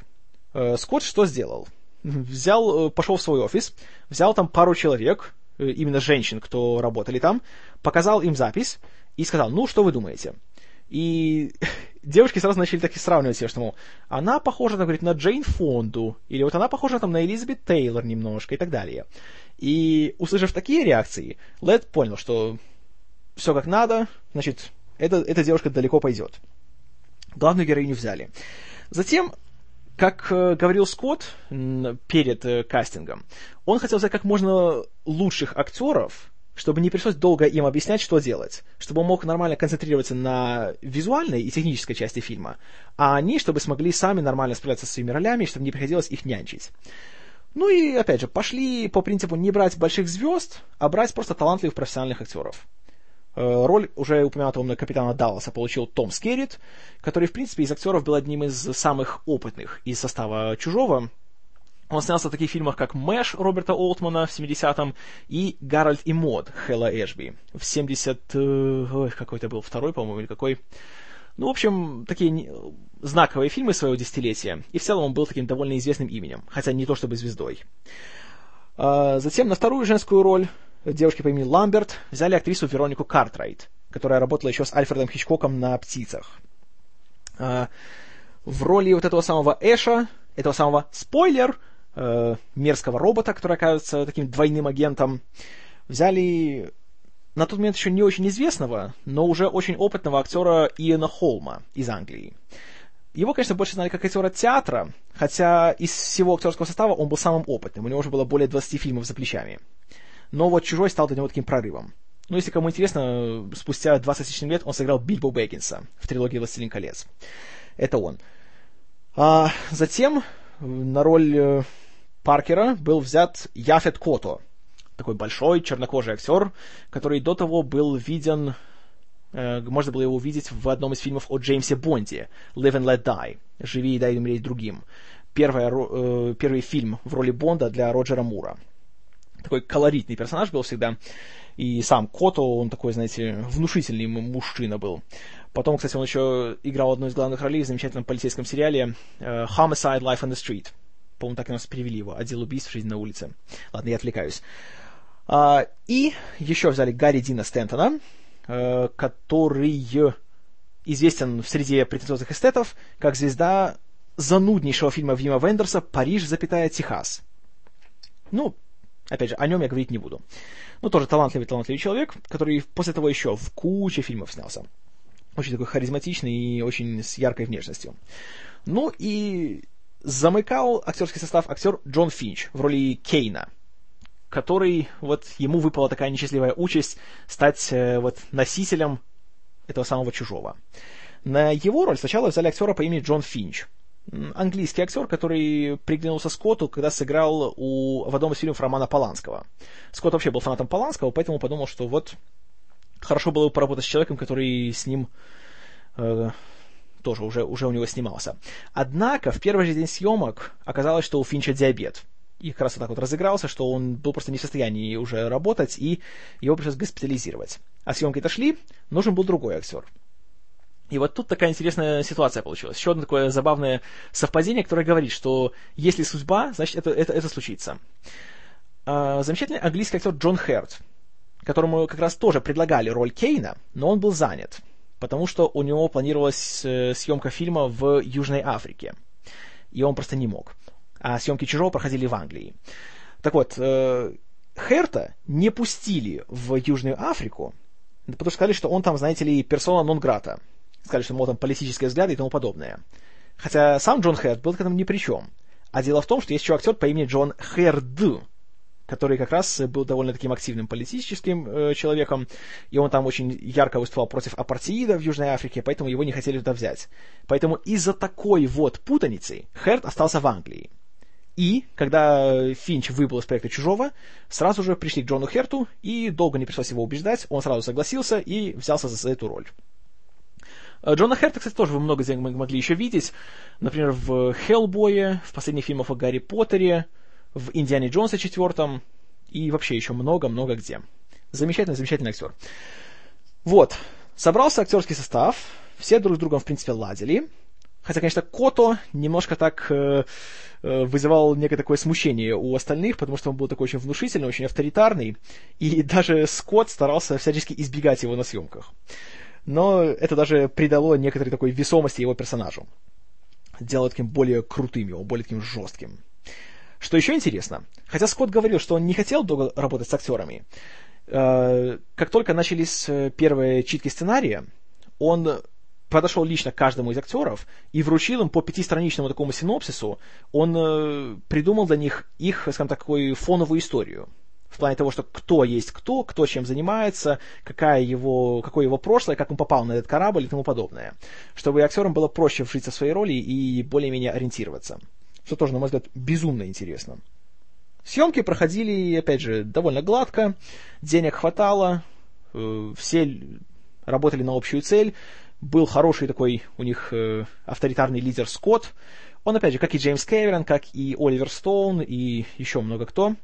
Э, Скотт что сделал? Взял, э, пошел в свой офис, взял там пару человек, э, именно женщин, кто работали там, показал им запись и сказал, ну, что вы думаете? И девушки сразу начали так и сравнивать себя, что, мол, она похожа, там, говорит, на Джейн Фонду, или вот она похожа там на Элизабет Тейлор немножко и так далее. И, услышав такие реакции, Лед понял, что все как надо, значит, это, эта девушка далеко пойдет. Главную героиню взяли. Затем, как э, говорил Скотт перед э, кастингом, он хотел взять как можно лучших актеров, чтобы не пришлось долго им объяснять, что делать, чтобы он мог нормально концентрироваться на визуальной и технической части фильма, а они, чтобы смогли сами нормально справляться со своими ролями, чтобы не приходилось их нянчить. Ну и, опять же, пошли по принципу не брать больших звезд, а брать просто талантливых профессиональных актеров. Э, роль уже упомянутого мной капитана Далласа получил Том Скеррит, который, в принципе, из актеров был одним из самых опытных из состава «Чужого», он снялся в таких фильмах, как «Мэш» Роберта Олтмана в 70-м и «Гарольд и Мод» Хэлла Эшби в 70... Э, ой, какой это был, второй, по-моему, или какой... Ну, в общем, такие знаковые фильмы своего десятилетия, и в целом он был таким довольно известным именем, хотя не то чтобы звездой. А, затем на вторую женскую роль девушки по имени Ламберт взяли актрису Веронику Картрайт, которая работала еще с Альфредом Хичкоком на «Птицах». А, в роли вот этого самого Эша, этого самого спойлер, э, мерзкого робота, который оказывается таким двойным агентом, взяли на тот момент еще не очень известного, но уже очень опытного актера Иэна Холма из Англии. Его, конечно, больше знали как актера театра, хотя из всего актерского состава он был самым опытным, у него уже было более 20 фильмов за плечами. Но вот «Чужой» стал для него таким прорывом. Ну, если кому интересно, спустя 20 с лет он сыграл Бильбо Бэггинса в трилогии «Властелин колец». Это он. А затем на роль э, Паркера был взят Яфет Кото, такой большой чернокожий актер, который до того был виден, э, можно было его увидеть в одном из фильмов о Джеймсе Бонде «Live and Let Die» «Живи и дай умереть другим». Первая, э, первый фильм в роли Бонда для Роджера Мура. Такой колоритный персонаж был всегда. И сам Кото, он такой, знаете, внушительный мужчина был. Потом, кстати, он еще играл одну из главных ролей в замечательном полицейском сериале э, Homicide Life on the Street. По-моему, так и нас перевели его. Отдел убийств «Жизнь на улице». Ладно, я отвлекаюсь. А, и еще взяли Гарри Дина Стентона, э, который известен в среде претенциозных эстетов как звезда зануднейшего фильма Вима Вендерса «Париж, запятая Техас». Ну, опять же, о нем я говорить не буду. Ну, тоже талантливый-талантливый человек, который после того еще в куче фильмов снялся. Очень такой харизматичный и очень с яркой внешностью. Ну и замыкал актерский состав актер Джон Финч в роли Кейна, который, вот, ему выпала такая несчастливая участь стать э, вот носителем этого самого чужого. На его роль сначала взяли актера по имени Джон Финч. Английский актер, который приглянулся Скотту, когда сыграл у, в одном из фильмов Романа Поланского. Скотт вообще был фанатом Поланского, поэтому подумал, что вот хорошо было бы поработать с человеком, который с ним э, тоже уже, уже у него снимался. Однако в первый же день съемок оказалось, что у Финча диабет. И как раз вот так вот разыгрался, что он был просто не в состоянии уже работать, и его пришлось госпитализировать. А съемки-то шли, нужен был другой актер. И вот тут такая интересная ситуация получилась. Еще одно такое забавное совпадение, которое говорит, что если судьба, значит это, это, это случится. А, замечательный английский актер Джон Херт, которому как раз тоже предлагали роль Кейна, но он был занят потому что у него планировалась э, съемка фильма в Южной Африке, и он просто не мог. А съемки «Чужого» проходили в Англии. Так вот, э, Херта не пустили в Южную Африку, потому что сказали, что он там, знаете ли, персона нон-грата. Сказали, что, мол, там политические взгляды и тому подобное. Хотя сам Джон Херт был к этому ни при чем. А дело в том, что есть еще актер по имени Джон Херд, который как раз был довольно таким активным политическим э, человеком, и он там очень ярко выступал против апартеида в Южной Африке, поэтому его не хотели туда взять. Поэтому из-за такой вот путаницы Херт остался в Англии. И, когда Финч выбыл из проекта «Чужого», сразу же пришли к Джону Херту, и долго не пришлось его убеждать, он сразу согласился и взялся за эту роль. Э, Джона Херта, кстати, тоже вы много где могли еще видеть. Например, в «Хеллбое», в последних фильмах о Гарри Поттере, в «Индиане Джонсе» четвертом и вообще еще много-много где. Замечательный, замечательный актер. Вот, собрался актерский состав, все друг с другом, в принципе, ладили. Хотя, конечно, Кото немножко так э, э, вызывал некое такое смущение у остальных, потому что он был такой очень внушительный, очень авторитарный, и даже Скотт старался всячески избегать его на съемках. Но это даже придало некоторой такой весомости его персонажу. Делало таким более крутым его, более таким жестким. Что еще интересно, хотя Скотт говорил, что он не хотел долго работать с актерами, э, как только начались э, первые читки сценария, он подошел лично к каждому из актеров и вручил им по пятистраничному такому синопсису, он э, придумал для них их, скажем так, такую фоновую историю. В плане того, что кто есть кто, кто чем занимается, какая его, какое его прошлое, как он попал на этот корабль и тому подобное. Чтобы актерам было проще вжиться в свои роли и более-менее ориентироваться. Что тоже, на мой взгляд, безумно интересно. Съемки проходили, опять же, довольно гладко, денег хватало, э, все работали на общую цель, был хороший такой у них э, авторитарный лидер Скотт, он, опять же, как и Джеймс Кэмерон, как и Оливер Стоун, и еще много кто,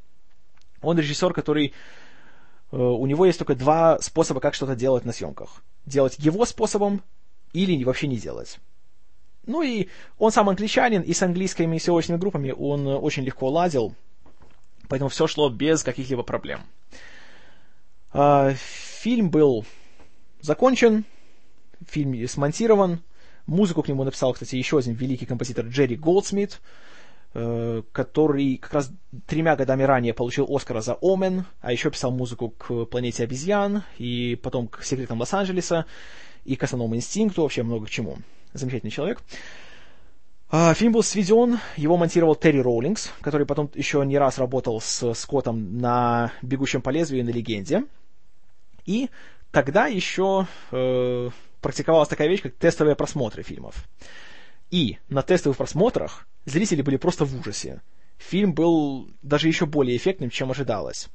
он режиссер, который э, у него есть только два способа, как что-то делать на съемках. Делать его способом или вообще не делать. Ну и он сам англичанин, и с английскими съемочными группами он очень легко ладил, поэтому все шло без каких-либо проблем. А, фильм был закончен, фильм смонтирован, музыку к нему написал, кстати, еще один великий композитор Джерри Голдсмит, э, который как раз тремя годами ранее получил Оскара за «Омен», а еще писал музыку к «Планете обезьян», и потом к «Секретам Лос-Анджелеса», и к «Основному инстинкту», вообще много к чему замечательный человек. А, фильм был сведен, его монтировал Терри Роулингс, который потом еще не раз работал с Скоттом на «Бегущем по лезвию» и на «Легенде». И тогда еще э, практиковалась такая вещь, как тестовые просмотры фильмов. И на тестовых просмотрах зрители были просто в ужасе. Фильм был даже еще более эффектным, чем ожидалось.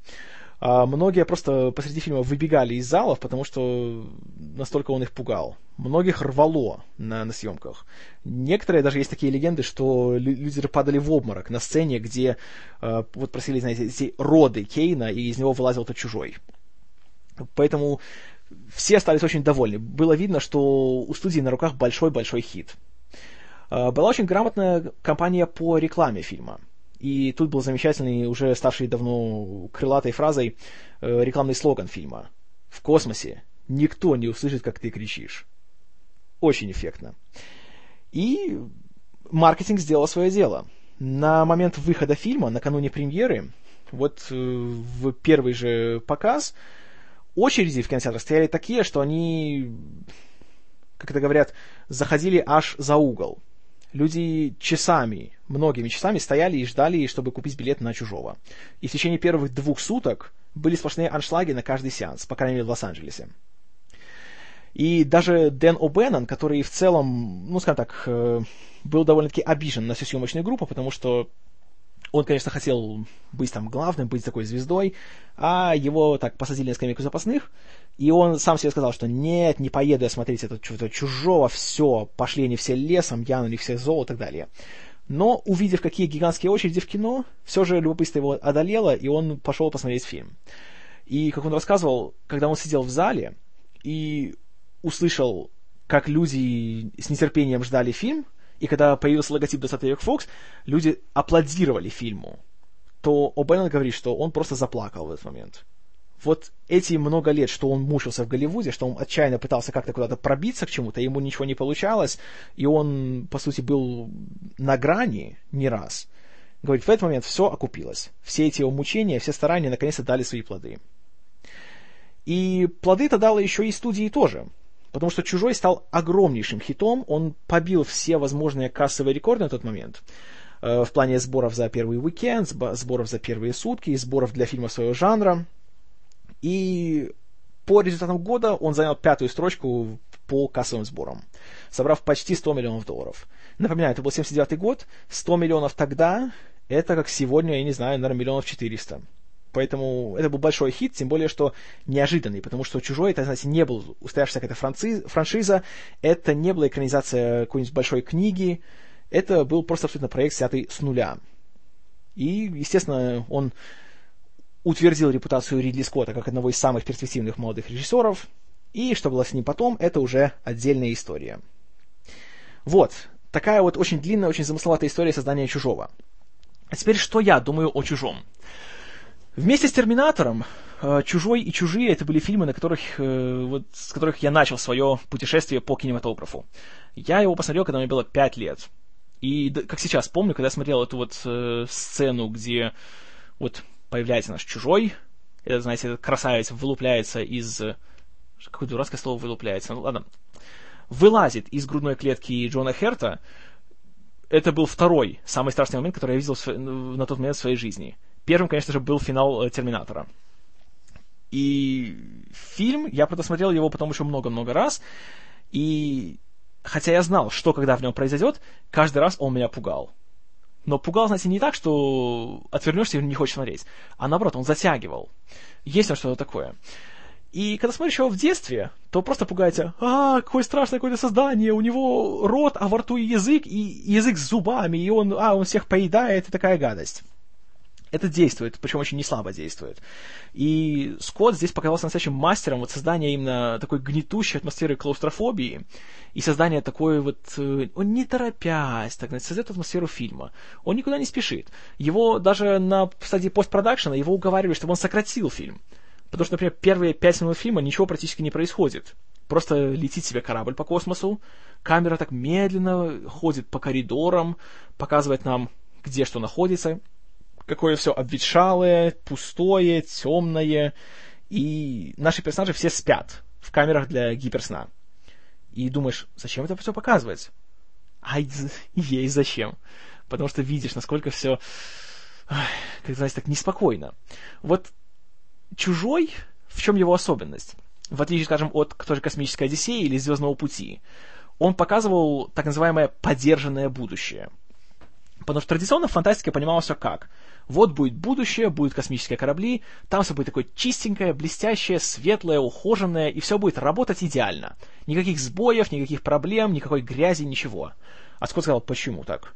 А многие просто посреди фильма выбегали из залов, потому что настолько он их пугал. Многих рвало на, на съемках. Некоторые даже есть такие легенды, что люди падали в обморок на сцене, где э, вот просили, знаете, эти роды Кейна, и из него вылазил тот чужой. Поэтому все остались очень довольны. Было видно, что у студии на руках большой-большой хит. Э, была очень грамотная кампания по рекламе фильма. И тут был замечательный, уже ставший давно крылатой фразой, э, рекламный слоган фильма. «В космосе никто не услышит, как ты кричишь». Очень эффектно. И маркетинг сделал свое дело. На момент выхода фильма, накануне премьеры, вот э, в первый же показ, очереди в кинотеатрах стояли такие, что они, как это говорят, заходили аж за угол люди часами, многими часами стояли и ждали, чтобы купить билет на «Чужого». И в течение первых двух суток были сплошные аншлаги на каждый сеанс, по крайней мере, в Лос-Анджелесе. И даже Дэн О'Беннон, который в целом, ну, скажем так, э, был довольно-таки обижен на всю съемочную группу, потому что он, конечно, хотел быть там главным, быть такой звездой, а его так посадили на скамейку запасных, и он сам себе сказал, что нет, не поеду я смотреть это чего-то чужого, все, пошли они все лесом, я на них все зол и так далее. Но, увидев, какие гигантские очереди в кино, все же любопытство его одолело, и он пошел посмотреть фильм. И, как он рассказывал, когда он сидел в зале и услышал, как люди с нетерпением ждали фильм, и когда появился логотип Достатовик Fox, люди аплодировали фильму, то О'Беннон говорит, что он просто заплакал в этот момент. Вот эти много лет, что он мучился в Голливуде, что он отчаянно пытался как-то куда-то пробиться к чему-то, ему ничего не получалось, и он, по сути, был на грани не раз. Говорит, в этот момент все окупилось. Все эти его мучения, все старания наконец-то дали свои плоды. И плоды-то дало еще и студии тоже. Потому что «Чужой» стал огромнейшим хитом, он побил все возможные кассовые рекорды на тот момент э, в плане сборов за первый уикенд, сборов за первые сутки, сборов для фильма своего жанра. И по результатам года он занял пятую строчку по кассовым сборам, собрав почти 100 миллионов долларов. Напоминаю, это был 79 год, 100 миллионов тогда, это как сегодня, я не знаю, наверное, миллионов 400. Поэтому это был большой хит, тем более, что неожиданный, потому что «Чужой» это, знаете, не был устоявшаяся какая-то франшиза, это не была экранизация какой-нибудь большой книги, это был просто абсолютно проект, снятый с нуля. И, естественно, он утвердил репутацию Ридли Скотта как одного из самых перспективных молодых режиссеров, и что было с ним потом, это уже отдельная история. Вот, такая вот очень длинная, очень замысловатая история создания «Чужого». А теперь, что я думаю о «Чужом»? Вместе с «Терминатором» э, «Чужой» и «Чужие» — это были фильмы, на которых, э, вот, с которых я начал свое путешествие по кинематографу. Я его посмотрел, когда мне было 5 лет. И как сейчас помню, когда я смотрел эту вот э, сцену, где вот появляется наш «Чужой», это, знаете, этот красавец вылупляется из... Какое дурацкое слово «вылупляется», ну ладно. Вылазит из грудной клетки Джона Херта. Это был второй, самый страшный момент, который я видел на тот момент в своей жизни — Первым, конечно же, был финал э, Терминатора. И фильм, я посмотрел его потом еще много-много раз, и хотя я знал, что когда в нем произойдет, каждый раз он меня пугал. Но пугал, знаете, не так, что отвернешься и не хочешь смотреть, а наоборот, он затягивал. Есть он что-то такое. И когда смотришь его в детстве, то просто пугаете, а, какое страшное какое-то создание, у него рот, а во рту язык, и язык с зубами, и он, а, он всех поедает, и такая гадость это действует, причем очень неслабо действует. И Скотт здесь показался настоящим мастером вот создания именно такой гнетущей атмосферы клаустрофобии и создания такой вот... Э, он не торопясь, так сказать, создает атмосферу фильма. Он никуда не спешит. Его даже на стадии постпродакшена его уговаривали, чтобы он сократил фильм. Потому что, например, первые пять минут фильма ничего практически не происходит. Просто летит себе корабль по космосу, камера так медленно ходит по коридорам, показывает нам, где что находится, какое все обветшалое, пустое, темное, и наши персонажи все спят в камерах для гиперсна. И думаешь, зачем это все показывать? А ей зачем? Потому что видишь, насколько все, как знаете, так неспокойно. Вот чужой, в чем его особенность? В отличие, скажем, от той же космической Одиссеи или Звездного пути, он показывал так называемое поддержанное будущее. Потому что традиционно в фантастике понималось все как. Вот будет будущее, будут космические корабли, там все будет такое чистенькое, блестящее, светлое, ухоженное, и все будет работать идеально. Никаких сбоев, никаких проблем, никакой грязи, ничего. А Скотт сказал, почему так?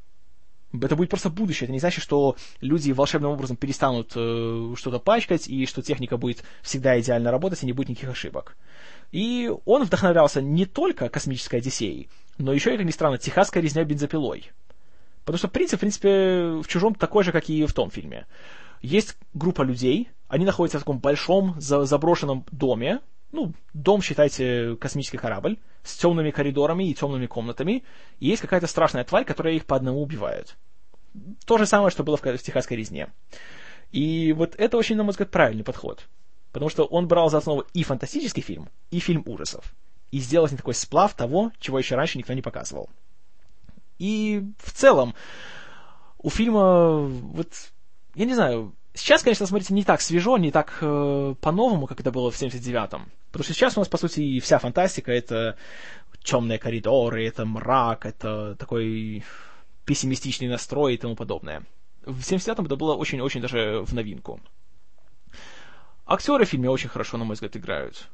Это будет просто будущее. Это не значит, что люди волшебным образом перестанут э, что-то пачкать, и что техника будет всегда идеально работать, и не будет никаких ошибок. И он вдохновлялся не только космической Одиссеей, но еще, как ни странно, техасской резня бензопилой. Потому что принцип, в принципе, в «Чужом» такой же, как и в том фильме. Есть группа людей, они находятся в таком большом заброшенном доме, ну, дом, считайте, космический корабль, с темными коридорами и темными комнатами, и есть какая-то страшная тварь, которая их по одному убивает. То же самое, что было в, в техасской резне. И вот это очень, на мой взгляд, правильный подход. Потому что он брал за основу и фантастический фильм, и фильм ужасов. И сделал с такой сплав того, чего еще раньше никто не показывал. И в целом, у фильма, вот, я не знаю, сейчас, конечно, смотрите, не так свежо, не так э, по-новому, как это было в 79-м. Потому что сейчас у нас, по сути, вся фантастика — это темные коридоры, это мрак, это такой пессимистичный настрой и тому подобное. В 79-м это было очень-очень даже в новинку. Актеры в фильме очень хорошо, на мой взгляд, играют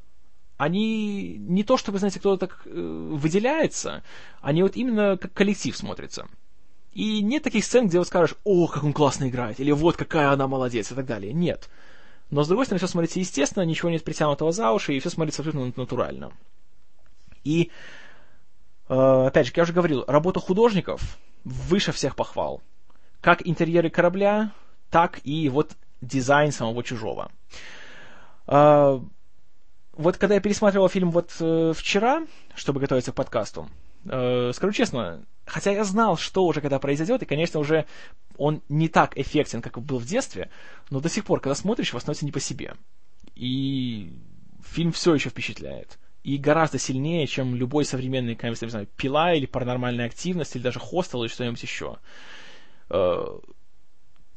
они не то, чтобы, знаете, кто-то так э, выделяется, они вот именно как коллектив смотрятся. И нет таких сцен, где вот скажешь, о, как он классно играет, или вот какая она молодец, и так далее. Нет. Но, с другой стороны, все смотрится естественно, ничего нет притянутого за уши, и все смотрится абсолютно натурально. И, э, опять же, как я уже говорил, работа художников выше всех похвал. Как интерьеры корабля, так и вот дизайн самого чужого. Вот когда я пересматривал фильм вот э, вчера, чтобы готовиться к подкасту, э, скажу честно, хотя я знал, что уже когда произойдет, и, конечно, уже он не так эффектен, как был в детстве, но до сих пор, когда смотришь, его становится не по себе. И фильм все еще впечатляет. И гораздо сильнее, чем любой современный, конечно, не знаю, пила или паранормальная активность, или даже хостел, или что-нибудь еще. Э,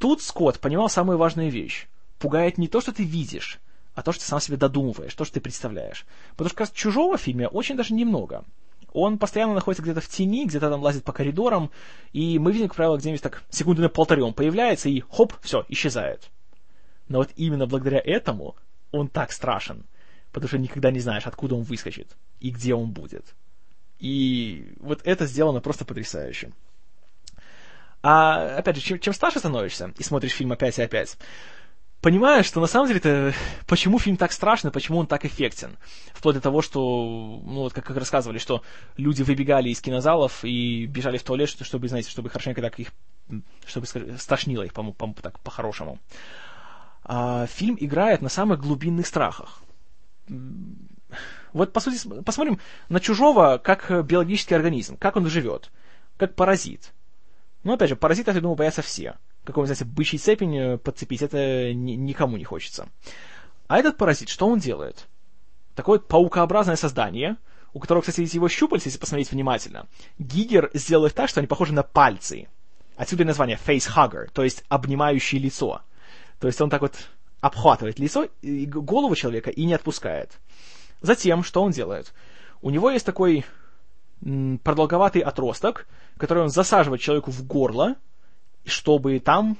тут Скотт понимал самую важную вещь. Пугает не то, что ты видишь, а то, что ты сам себе додумываешь, то, что ты представляешь. Потому что, кажется, чужого в фильме очень даже немного. Он постоянно находится где-то в тени, где-то там лазит по коридорам, и мы видим, как правило, где-нибудь так секунды на полторы он появляется, и хоп, все, исчезает. Но вот именно благодаря этому он так страшен, потому что никогда не знаешь, откуда он выскочит и где он будет. И вот это сделано просто потрясающе. А, опять же, чем, чем старше становишься и смотришь фильм опять и опять, понимаешь, что на самом деле это почему фильм так страшный, почему он так эффектен. Вплоть до того, что, ну вот как, как рассказывали, что люди выбегали из кинозалов и бежали в туалет, чтобы, знаете, чтобы хорошенько так их, чтобы стошнило их, по, по, так, по-хорошему. А, фильм играет на самых глубинных страхах. Вот, по сути, посмотрим на чужого как биологический организм, как он живет, как паразит. Ну, опять же, паразитов, я думаю, боятся все какой-нибудь, знаете, бычий цепень э, подцепить, это ни, никому не хочется. А этот паразит, что он делает? Такое паукообразное создание, у которого, кстати, его щупальца, если посмотреть внимательно, Гигер сделал их так, что они похожи на пальцы. Отсюда и название face hugger, то есть обнимающее лицо. То есть он так вот обхватывает лицо, и голову человека и не отпускает. Затем, что он делает? У него есть такой продолговатый отросток, который он засаживает человеку в горло, чтобы там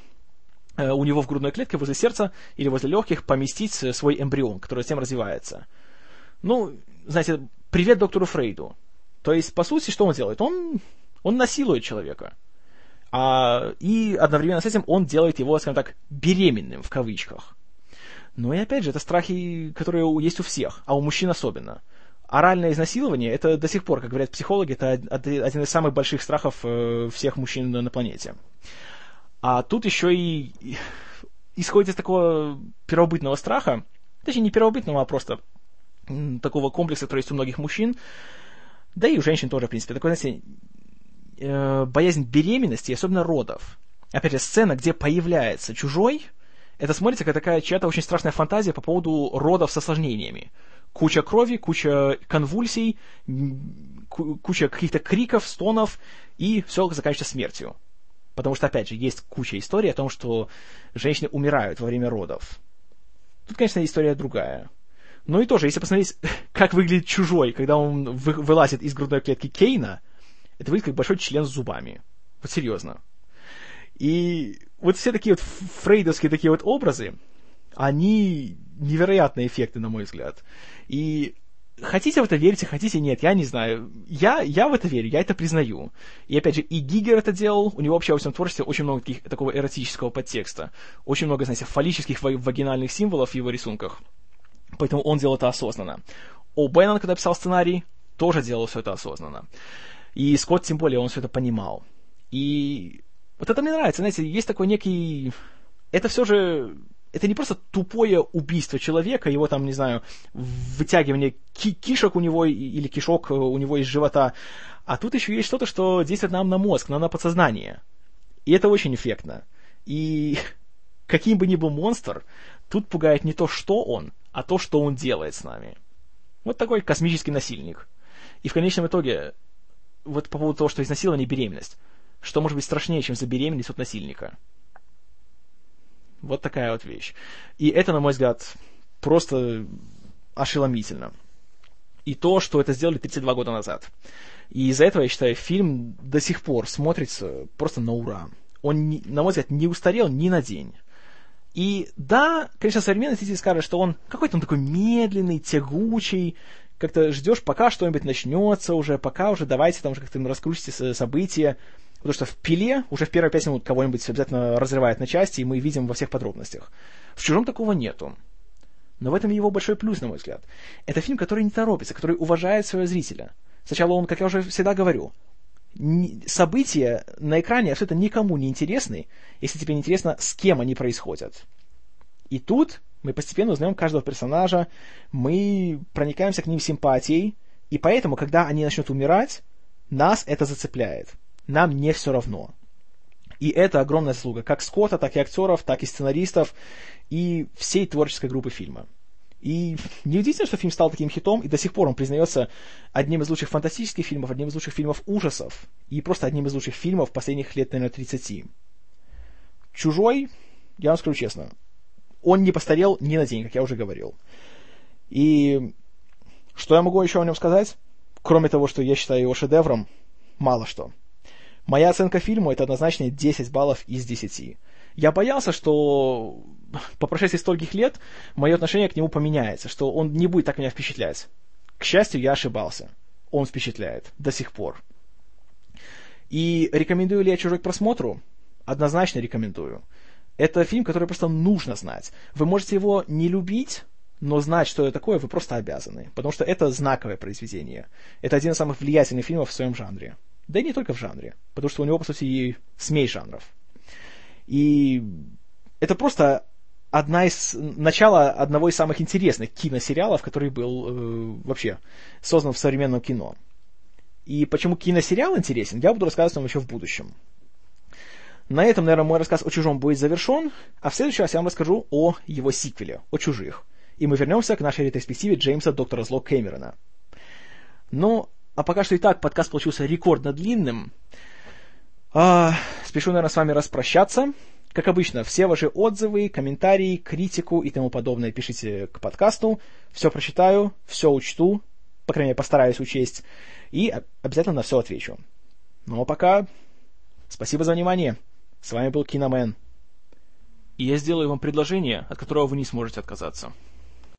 э, у него в грудной клетке возле сердца или возле легких поместить свой эмбрион, который затем развивается. Ну, знаете, привет доктору Фрейду. То есть, по сути, что он делает? Он, он насилует человека. А, и одновременно с этим он делает его, скажем так, беременным в кавычках. Но и опять же, это страхи, которые есть у всех, а у мужчин особенно. Оральное изнасилование, это до сих пор, как говорят психологи, это один из самых больших страхов э, всех мужчин на планете. А тут еще и исходит из такого первобытного страха, точнее не первобытного, а просто такого комплекса, который есть у многих мужчин, да и у женщин тоже, в принципе, такой, знаете, э, боязнь беременности, особенно родов. Опять же, сцена, где появляется чужой, Это смотрится как такая чья-то очень страшная фантазия по поводу родов с осложнениями. Куча крови, куча конвульсий, куча каких-то криков, стонов, и все заканчивается смертью. Потому что, опять же, есть куча историй о том, что женщины умирают во время родов. Тут, конечно, история другая. Ну и тоже, если посмотреть, как выглядит чужой, когда он вы, вылазит из грудной клетки Кейна, это выглядит как большой член с зубами. Вот серьезно. И вот все такие вот фрейдовские такие вот образы, они невероятные эффекты, на мой взгляд. И хотите в это верите, хотите нет, я не знаю. Я, я в это верю, я это признаю. И опять же, и Гигер это делал, у него вообще во всем творчестве очень много таких, такого эротического подтекста. Очень много, знаете, фаллических вагинальных символов в его рисунках. Поэтому он делал это осознанно. О Беннон, когда писал сценарий, тоже делал все это осознанно. И Скотт, тем более, он все это понимал. И вот это мне нравится, знаете, есть такой некий... Это все же это не просто тупое убийство человека, его там, не знаю, вытягивание ки- кишек у него или кишок у него из живота, а тут еще есть что-то, что действует нам на мозг, нам на подсознание. И это очень эффектно. И каким бы ни был монстр, тут пугает не то, что он, а то, что он делает с нами. Вот такой космический насильник. И в конечном итоге, вот по поводу того, что изнасилование и беременность, что может быть страшнее, чем забеременеть от насильника? Вот такая вот вещь. И это, на мой взгляд, просто ошеломительно. И то, что это сделали 32 года назад. И из-за этого, я считаю, фильм до сих пор смотрится просто на ура. Он, на мой взгляд, не устарел ни на день. И да, конечно, современный зритель скажет, что он какой-то он такой медленный, тягучий, как-то ждешь, пока что-нибудь начнется уже, пока уже давайте там уже как-то раскрутите события. Потому что в «Пиле» уже в первые пять минут кого-нибудь обязательно разрывает на части, и мы видим во всех подробностях. В «Чужом» такого нету. Но в этом его большой плюс, на мой взгляд. Это фильм, который не торопится, который уважает своего зрителя. Сначала он, как я уже всегда говорю, события на экране абсолютно никому не интересны, если тебе не интересно, с кем они происходят. И тут мы постепенно узнаем каждого персонажа, мы проникаемся к ним симпатией, и поэтому, когда они начнут умирать, нас это зацепляет нам не все равно. И это огромная заслуга как Скотта, так и актеров, так и сценаристов, и всей творческой группы фильма. И неудивительно, что фильм стал таким хитом, и до сих пор он признается одним из лучших фантастических фильмов, одним из лучших фильмов ужасов, и просто одним из лучших фильмов последних лет, наверное, 30. «Чужой», я вам скажу честно, он не постарел ни на день, как я уже говорил. И что я могу еще о нем сказать? Кроме того, что я считаю его шедевром, мало что. Моя оценка фильму это однозначно 10 баллов из 10. Я боялся, что по прошествии стольких лет мое отношение к нему поменяется, что он не будет так меня впечатлять. К счастью, я ошибался. Он впечатляет до сих пор. И рекомендую ли я «Чужой» к просмотру? Однозначно рекомендую. Это фильм, который просто нужно знать. Вы можете его не любить, но знать, что это такое, вы просто обязаны. Потому что это знаковое произведение. Это один из самых влиятельных фильмов в своем жанре. Да и не только в жанре, потому что у него, по сути, смесь жанров. И это просто одна из начало одного из самых интересных киносериалов, который был э, вообще создан в современном кино. И почему киносериал интересен, я буду рассказывать вам еще в будущем. На этом, наверное, мой рассказ о «Чужом» будет завершен, а в следующий раз я вам расскажу о его сиквеле, о «Чужих». И мы вернемся к нашей ретроспективе Джеймса Доктора Зло Кэмерона. Но а пока что и так подкаст получился рекордно длинным. А, спешу, наверное, с вами распрощаться. Как обычно, все ваши отзывы, комментарии, критику и тому подобное пишите к подкасту. Все прочитаю, все учту, по крайней мере, постараюсь учесть, и обязательно на все отвечу. Ну а пока, спасибо за внимание. С вами был Киномен. И я сделаю вам предложение, от которого вы не сможете отказаться.